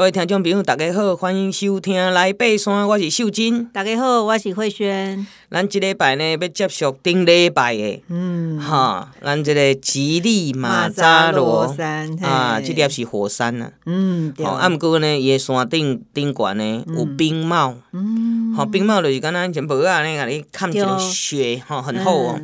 各位听众朋友，大家好，欢迎收听《来爬山》，我是秀珍。大家好，我是慧萱。咱即礼拜呢，要接续顶礼拜的，嗯，哈，咱即个吉力马扎罗山啊，即粒是火山啊，嗯，好，啊，毋过呢，伊个山顶顶悬呢有冰帽，嗯，好，冰帽就是敢若像帽仔呢，甲你看这个雪，吼，很厚哦。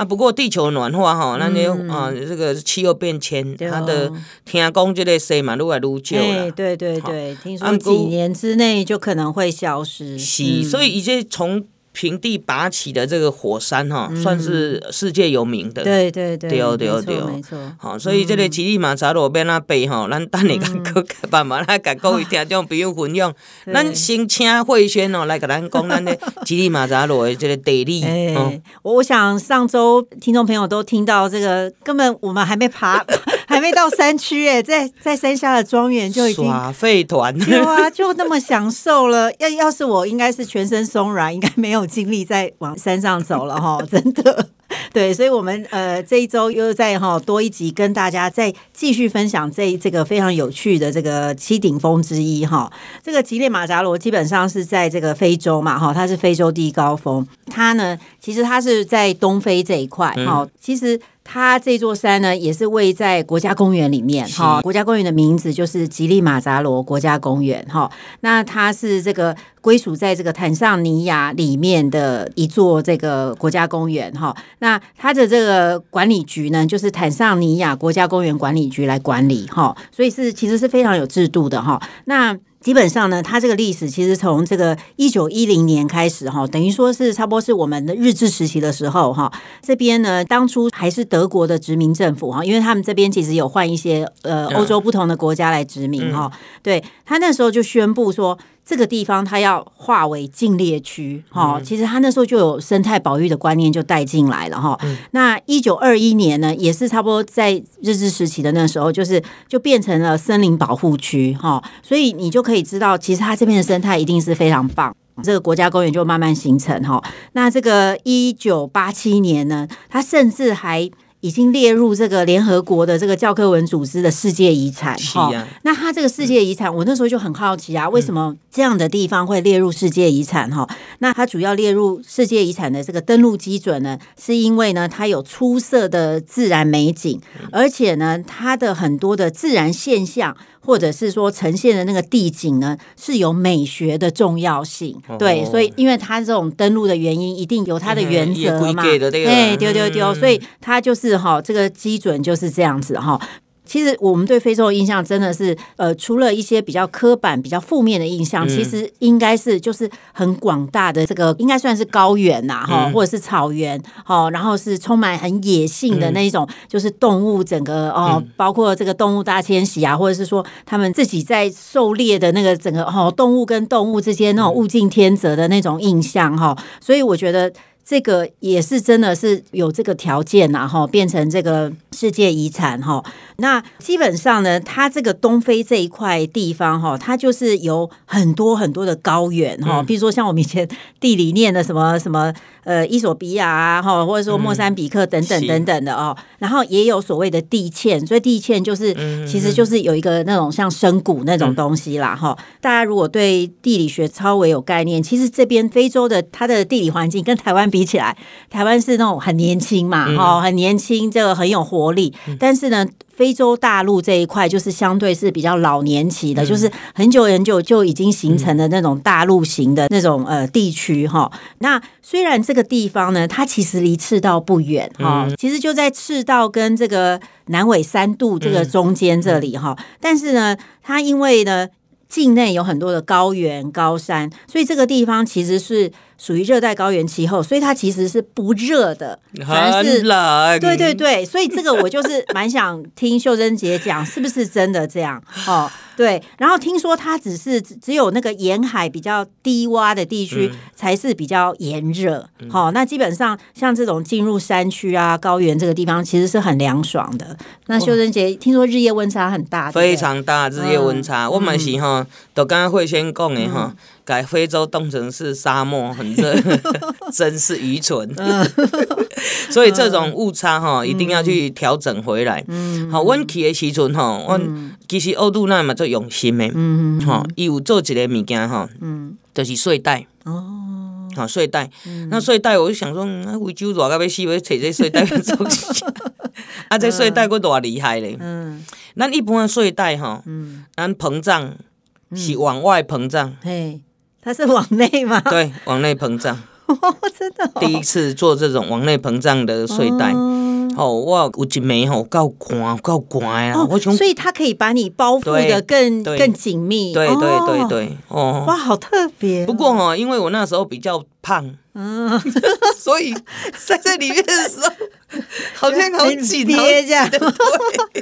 啊，不过地球暖化哈，那你啊，这个气候变迁，它的听讲这个西嘛，愈来愈少了。对对对，听说几年之内就可能会消失。是，所以一些从。平地拔起的这个火山哈，嗯、算是世界有名的。对对对，对对对，没错。好，所以这个吉力马扎罗边那背哈，咱等下甲各办法来甲各位听众朋友分享。咱先请慧轩哦来给咱讲咱的吉力马扎罗的这个地理。哎，我想上周听众朋友都听到这个，根本我们还没爬，还没到山区哎，在在山下的庄园就已经耍废团。对啊，就那么享受了。要要是我，应该是全身松软，应该没有。精力再往山上走了哈，真的，对，所以，我们呃这一周又在哈多一集跟大家再继续分享这这个非常有趣的这个七顶峰之一哈。这个吉列马扎罗基本上是在这个非洲嘛哈，它是非洲第一高峰，它呢其实它是在东非这一块哈，其实。它这座山呢，也是位在国家公园里面哈。是国家公园的名字就是吉利马扎罗国家公园哈。那它是这个归属在这个坦桑尼亚里面的一座这个国家公园哈。那它的这个管理局呢，就是坦桑尼亚国家公园管理局来管理哈。所以是其实是非常有制度的哈。那基本上呢，它这个历史其实从这个一九一零年开始哈，等于说是差不多是我们的日治时期的时候哈。这边呢，当初还是德国的殖民政府哈，因为他们这边其实有换一些呃欧洲不同的国家来殖民哈。对，他那时候就宣布说。这个地方它要划为禁猎区，哈、嗯，其实他那时候就有生态保育的观念就带进来了，哈、嗯。那一九二一年呢，也是差不多在日治时期的那时候，就是就变成了森林保护区，哈。所以你就可以知道，其实它这边的生态一定是非常棒，这个国家公园就慢慢形成，哈。那这个一九八七年呢，它甚至还。已经列入这个联合国的这个教科文组织的世界遗产哈。啊、那它这个世界遗产，我那时候就很好奇啊，为什么这样的地方会列入世界遗产哈？那它主要列入世界遗产的这个登录基准呢，是因为呢它有出色的自然美景，而且呢它的很多的自然现象。或者是说呈现的那个地景呢，是有美学的重要性，哦、对，所以因为它这种登录的原因，一定有它的原则嘛，哎，丢丢丢，所以它就是哈，这个基准就是这样子哈。其实我们对非洲的印象真的是，呃，除了一些比较刻板、比较负面的印象，其实应该是就是很广大的这个，应该算是高原呐，哈，或者是草原，哈，然后是充满很野性的那一种，就是动物整个哦，包括这个动物大迁徙啊，或者是说他们自己在狩猎的那个整个哦，动物跟动物之间那种物竞天择的那种印象哈，所以我觉得。这个也是真的是有这个条件呐，哈，变成这个世界遗产哈。那基本上呢，它这个东非这一块地方哈，它就是有很多很多的高原哈，比如说像我们以前地理念的什么什么。呃，伊索比亚啊，哈，或者说莫桑比克等等等等的哦，嗯、然后也有所谓的地堑，所以地堑就是，嗯、其实就是有一个那种像深谷那种东西啦，哈、嗯。大家如果对地理学稍微有概念，其实这边非洲的它的地理环境跟台湾比起来，台湾是那种很年轻嘛，哈、嗯，很年轻，这个很有活力，嗯、但是呢。非洲大陆这一块就是相对是比较老年期的，嗯、就是很久很久就已经形成的那种大陆型的那种呃地区哈。那虽然这个地方呢，它其实离赤道不远哈，嗯、其实就在赤道跟这个南纬三度这个中间这里哈。嗯、但是呢，它因为呢境内有很多的高原高山，所以这个地方其实是。属于热带高原气候，所以它其实是不热的，反而是冷。对对对，所以这个我就是蛮想听秀珍姐讲，是不是真的这样？哦，对。然后听说它只是只有那个沿海比较低洼的地区才是比较炎热。好、嗯哦，那基本上像这种进入山区啊、高原这个地方，其实是很凉爽的。那秀真姐听说日夜温差很大，非常大，日夜温差。嗯、我们是哈，都刚刚会先讲的哈。嗯在非洲当成是沙漠，很热，真是愚蠢。所以这种误差哈，一定要去调整回来。好，阮去的时阵哈，温其实欧度那嘛做用心的，嗯哈，伊有做一个物件哈，嗯，就是睡袋，哦，好睡袋，那睡袋我就想说，啊，非洲热到要死，要找这睡袋做啥？啊，这睡袋佫多厉害咧，嗯，咱一般的睡袋哈，嗯，咱膨胀是往外膨胀，嘿，它是往内吗？对，往内膨胀，真的，第一次做这种往内膨胀的睡袋。哦，我有一枚吼，够宽够宽啊！我想，所以它可以把你包覆的更更紧密。对对对对，哦，哇，好特别。不过哈，因为我那时候比较胖，嗯，所以在这里面的时候，好像好紧贴这样，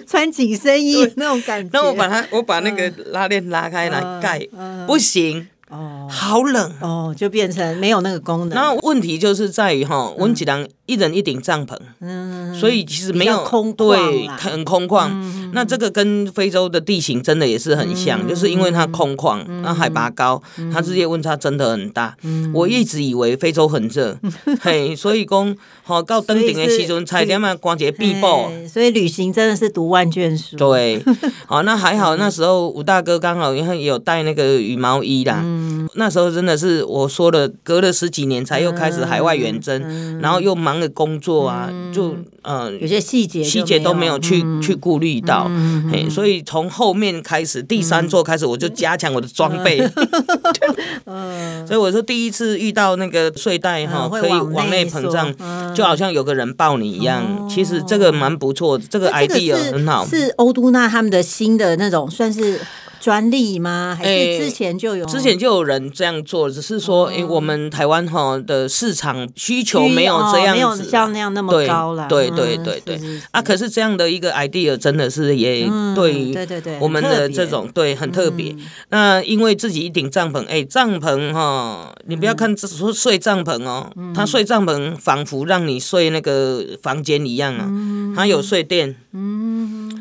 穿紧身衣那种感觉。那我把它，我把那个拉链拉开来盖，不行。哦，好冷。哦，就变成没有那个功能。然后问题就是在于哈，温吉郎一人一顶帐篷，嗯，所以其实没有空对，很空旷。那这个跟非洲的地形真的也是很像，就是因为它空旷，那海拔高，它日夜温差真的很大。我一直以为非洲很热，嘿，所以讲好到登顶的时候才点嘛，关节必爆。所以旅行真的是读万卷书。对，好，那还好，那时候吴大哥刚好因为有带那个羽毛衣啦。嗯，那时候真的是我说了，隔了十几年才又开始海外远征，然后又忙着工作啊，就呃有些细节细节都没有去去顾虑到，嘿，所以从后面开始第三座开始我就加强我的装备，所以我说第一次遇到那个睡袋哈，可以往内膨胀，就好像有个人抱你一样，其实这个蛮不错的，这个 idea 很好，是欧都娜他们的新的那种算是。专利吗？还是之前就有？之前就有人这样做，只是说，哎，我们台湾哈的市场需求没有这样子，没有像那样那么高了。对对对对啊！可是这样的一个 idea 真的是也对于对对对我们的这种对很特别。那因为自己一顶帐篷，哎，帐篷哈，你不要看说睡帐篷哦，他睡帐篷仿佛让你睡那个房间一样啊，他有睡垫。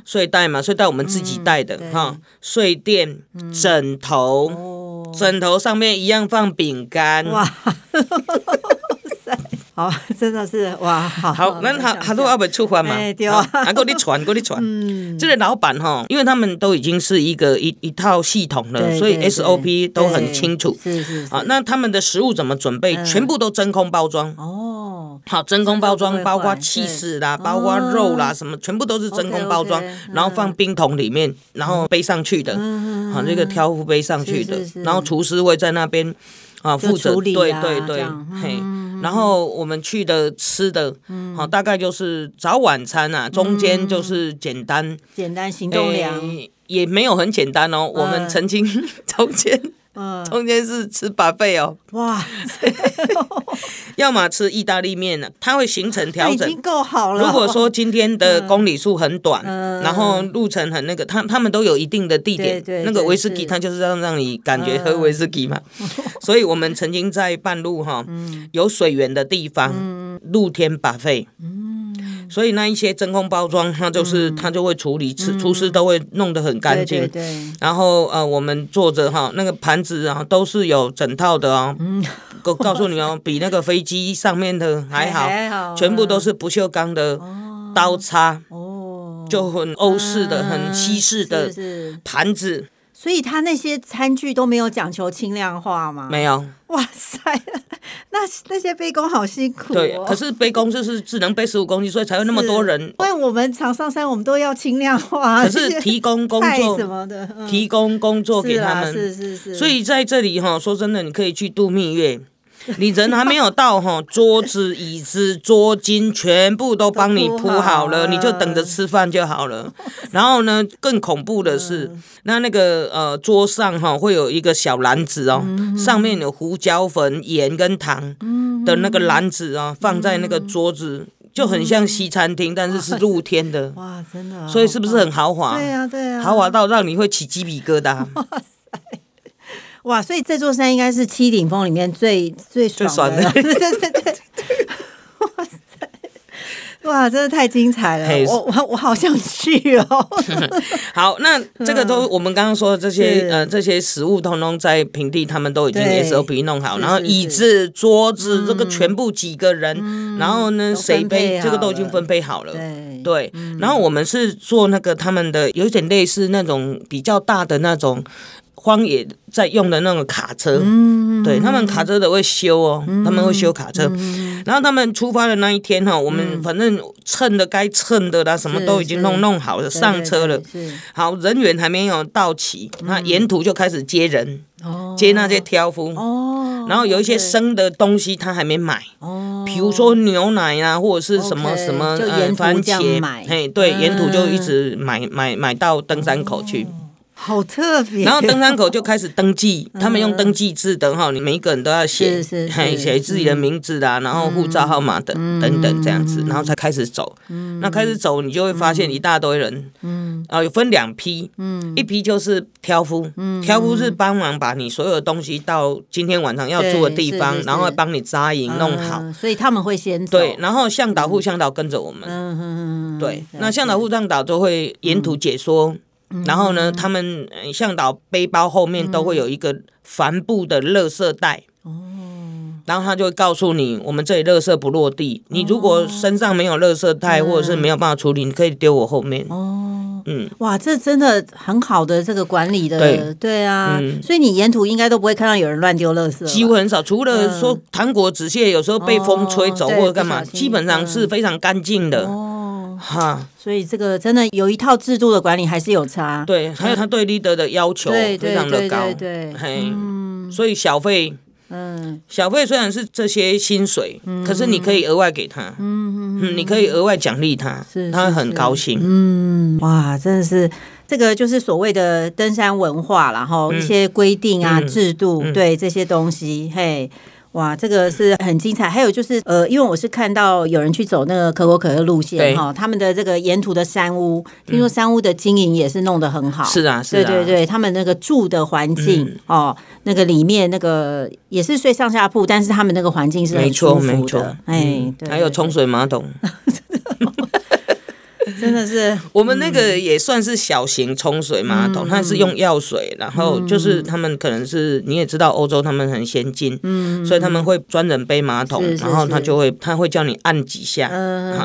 睡袋嘛，睡袋我们自己带的哈，睡垫、枕头，枕头上面一样放饼干。哇，好，真的是哇，好。好，那他他都要不出发嘛？对啊，还给你传，给你传。嗯，这个老板哈，因为他们都已经是一个一一套系统了，所以 SOP 都很清楚。是是。啊，那他们的食物怎么准备？全部都真空包装。哦。好，真空包装，包括起司啦，包括肉啦，什么全部都是真空包装，然后放冰桶里面，然后背上去的，好，这个挑夫背上去的，然后厨师会在那边啊负责，对对对，嘿，然后我们去的吃的，好，大概就是早晚餐啊，中间就是简单，简单行动粮，也没有很简单哦，我们曾经 中间。嗯，中间是吃 buffet 哦，哇，要么吃意大利面呢，它会形成调整，已经够好了。如果说今天的公里数很短，然后路程很那个，他他们都有一定的地点，那个威士忌，它就是让让你感觉喝威士忌嘛。所以我们曾经在半路哈，有水源的地方，露天 buffet。所以那一些真空包装，它就是它就会处理，厨厨师都会弄得很干净。然后呃，我们坐着哈，那个盘子啊都是有整套的哦。嗯。告告诉你哦，比那个飞机上面的还好，全部都是不锈钢的刀叉。哦。就很欧式的、很西式的盘子。所以他那些餐具都没有讲求轻量化吗？没有。哇塞，那那些背工好辛苦哦。对，可是背工就是只能背十五公斤，所以才有那么多人。因为我们常上山，我们都要轻量化。可是提供工作什么的，提供工作给他们。是是是。所以在这里哈，说真的，你可以去度蜜月。你人还没有到哈，桌子、椅子、桌巾全部都帮你铺好了，你就等着吃饭就好了。然后呢，更恐怖的是，那那个呃桌上哈会有一个小篮子哦，上面有胡椒粉、盐跟糖的那个篮子啊，放在那个桌子，就很像西餐厅，但是是露天的。哇，真的！所以是不是很豪华？对呀，对呀，豪华到让你会起鸡皮疙瘩。哇，所以这座山应该是七顶峰里面最最爽的，对对对，哇塞，哇，真的太精彩了，我我我好想去哦。好，那这个都我们刚刚说的这些呃这些食物，通通在平地，他们都已经 SOP 弄好，然后椅子、桌子这个全部几个人，然后呢谁背这个都已经分配好了。对对，然后我们是做那个他们的有点类似那种比较大的那种。荒野在用的那种卡车，嗯、对他们卡车都会修哦，嗯、他们会修卡车。嗯、然后他们出发的那一天哈，我们反正称的该称的啦，什么都已经弄弄好了，上车了。好，人员还没有到齐，那沿途就开始接人，哦、接那些挑夫。哦、然后有一些生的东西他还没买，哦、比如说牛奶啊，或者是什么什么呃番茄，嘿，对，沿途就一直买买买到登山口去。好特别，然后登山口就开始登记，他们用登记制的哈，你每一个人都要写，写自己的名字啦，然后护照号码等等等这样子，然后才开始走。那开始走，你就会发现一大堆人，啊，有分两批，一批就是挑夫，挑夫是帮忙把你所有的东西到今天晚上要住的地方，然后会帮你扎营弄好，所以他们会先走。对，然后向导、副向导跟着我们，对，那向导、副向导都会沿途解说。然后呢，他们向导背包后面都会有一个帆布的垃圾袋。哦。然后他就会告诉你，我们这里垃圾不落地。你如果身上没有垃圾袋，或者是没有办法处理，你可以丢我后面。哦。嗯。哇，这真的很好的这个管理的。对。对啊。所以你沿途应该都不会看到有人乱丢垃圾。几乎很少，除了说糖果纸屑有时候被风吹走或者干嘛，基本上是非常干净的。哈，所以这个真的有一套制度的管理还是有差。对，还有他对 leader 的要求非常的高。对，嘿，所以小费，嗯，小费虽然是这些薪水，可是你可以额外给他，嗯嗯，你可以额外奖励他，他很高兴。嗯，哇，真的是这个就是所谓的登山文化，然后一些规定啊、制度，对这些东西，嘿。哇，这个是很精彩。还有就是，呃，因为我是看到有人去走那个可口可乐路线哈，他们的这个沿途的山屋，听说山屋的经营也是弄得很好。是啊，是啊，对对对，他们那个住的环境哦，那个里面那个也是睡上下铺，但是他们那个环境是很舒服的。没错，没错。哎，还有冲水马桶。真的是，我们那个也算是小型冲水马桶，它是用药水，然后就是他们可能是你也知道欧洲他们很先进，所以他们会专人背马桶，然后他就会他会叫你按几下，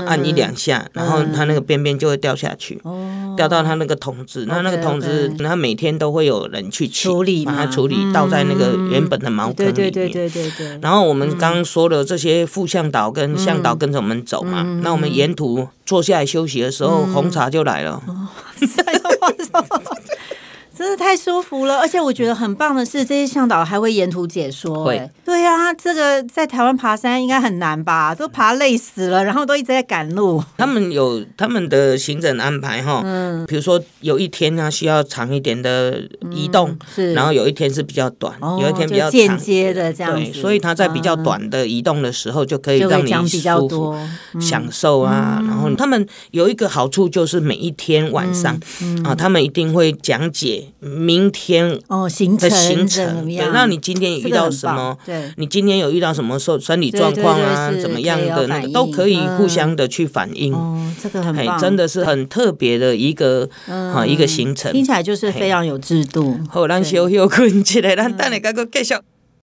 按一两下，然后他那个便便就会掉下去，掉到他那个桶子，那那个桶子他每天都会有人去处理，把它处理倒在那个原本的茅坑里面。对对对对对。然后我们刚刚说的这些副向导跟向导跟着我们走嘛，那我们沿途坐下来休息的时候，红茶就来了。真的太舒服了，而且我觉得很棒的是，这些向导还会沿途解说。会，对呀，这个在台湾爬山应该很难吧？都爬累死了，然后都一直在赶路。他们有他们的行程安排哈，嗯，比如说有一天呢需要长一点的移动，是，然后有一天是比较短，有一天比较间接的这样子。对，所以他在比较短的移动的时候就可以让你舒服、享受啊。然后他们有一个好处就是每一天晚上啊，他们一定会讲解。明天哦，行程行程对，那你今天遇到什么？对，你今天有遇到什么受身体状况啊？怎么样的那个都可以互相的去反映。哦，这个很棒，真的是很特别的一个啊一个行程，听起来就是非常有制度。好，咱小休困起来，咱等下再个继续。